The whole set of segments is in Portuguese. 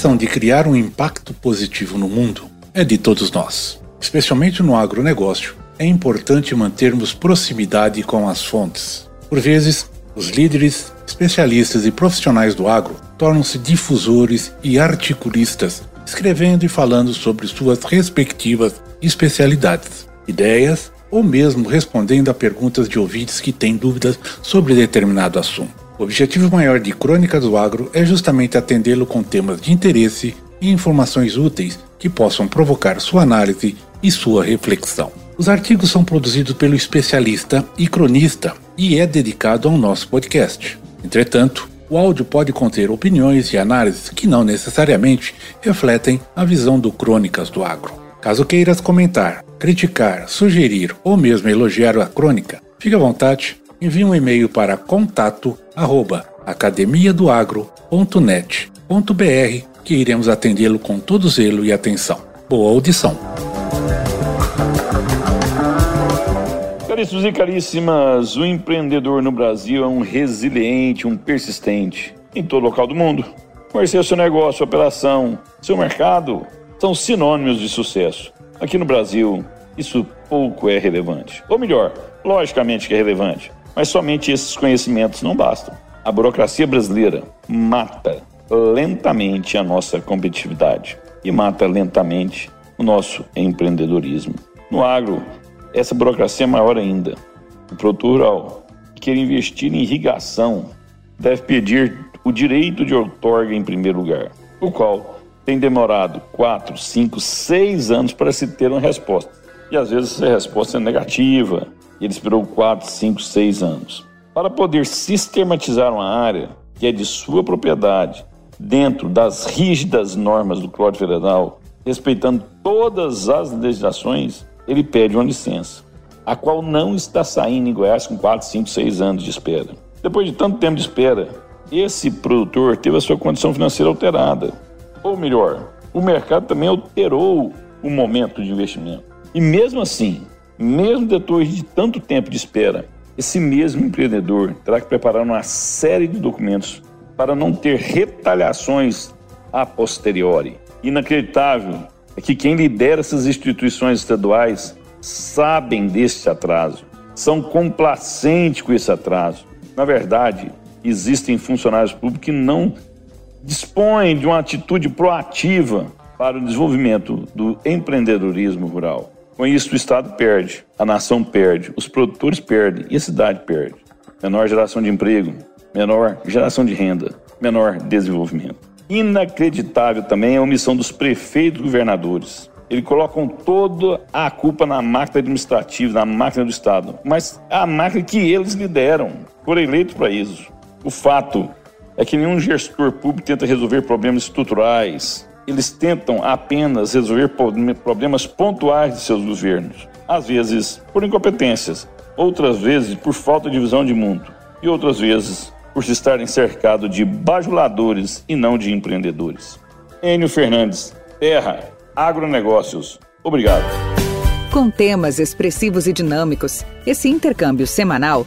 Missão de criar um impacto positivo no mundo é de todos nós. Especialmente no agronegócio, é importante mantermos proximidade com as fontes. Por vezes, os líderes, especialistas e profissionais do agro tornam-se difusores e articulistas, escrevendo e falando sobre suas respectivas especialidades, ideias ou mesmo respondendo a perguntas de ouvintes que têm dúvidas sobre determinado assunto. O objetivo maior de Crônicas do Agro é justamente atendê-lo com temas de interesse e informações úteis que possam provocar sua análise e sua reflexão. Os artigos são produzidos pelo especialista e cronista e é dedicado ao nosso podcast. Entretanto, o áudio pode conter opiniões e análises que não necessariamente refletem a visão do Crônicas do Agro. Caso queiras comentar, criticar, sugerir ou mesmo elogiar a crônica, fique à vontade envie um e-mail para contato@academiadoagro.net.br que iremos atendê-lo com todo zelo e atenção. Boa audição. Caríssimos e caríssimas, o empreendedor no Brasil é um resiliente, um persistente em todo local do mundo. Conhecer seu negócio, operação, seu mercado são sinônimos de sucesso. Aqui no Brasil, isso pouco é relevante. Ou melhor, logicamente que é relevante. Mas somente esses conhecimentos não bastam. A burocracia brasileira mata lentamente a nossa competitividade e mata lentamente o nosso empreendedorismo. No agro, essa burocracia é maior ainda. O produtor rural que quer investir em irrigação deve pedir o direito de outorga em primeiro lugar, o qual tem demorado 4, 5, 6 anos para se ter uma resposta. E às vezes essa resposta é negativa, ele esperou 4, 5, 6 anos. Para poder sistematizar uma área que é de sua propriedade, dentro das rígidas normas do Código Federal, respeitando todas as legislações, ele pede uma licença, a qual não está saindo em Goiás com 4, 5, 6 anos de espera. Depois de tanto tempo de espera, esse produtor teve a sua condição financeira alterada. Ou melhor, o mercado também alterou o momento de investimento. E mesmo assim, mesmo depois de tanto tempo de espera, esse mesmo empreendedor terá que preparar uma série de documentos para não ter retaliações a posteriori. Inacreditável é que quem lidera essas instituições estaduais sabem desse atraso, são complacentes com esse atraso. Na verdade, existem funcionários públicos que não dispõem de uma atitude proativa para o desenvolvimento do empreendedorismo rural. Com isso, o Estado perde, a nação perde, os produtores perdem e a cidade perde. Menor geração de emprego, menor geração de renda, menor desenvolvimento. Inacreditável também a omissão dos prefeitos e governadores. Eles colocam toda a culpa na máquina administrativa, na máquina do Estado, mas a máquina que eles lideram, foram eleitos para isso. O fato é que nenhum gestor público tenta resolver problemas estruturais, eles tentam apenas resolver problemas pontuais de seus governos, às vezes por incompetências, outras vezes por falta de visão de mundo e outras vezes por se estarem cercados de bajuladores e não de empreendedores. Enio Fernandes, Terra, Agronegócios. Obrigado. Com temas expressivos e dinâmicos, esse intercâmbio semanal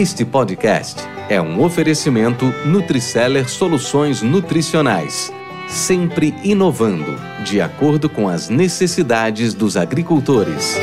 Este podcast é um oferecimento Nutriceller Soluções Nutricionais, sempre inovando, de acordo com as necessidades dos agricultores.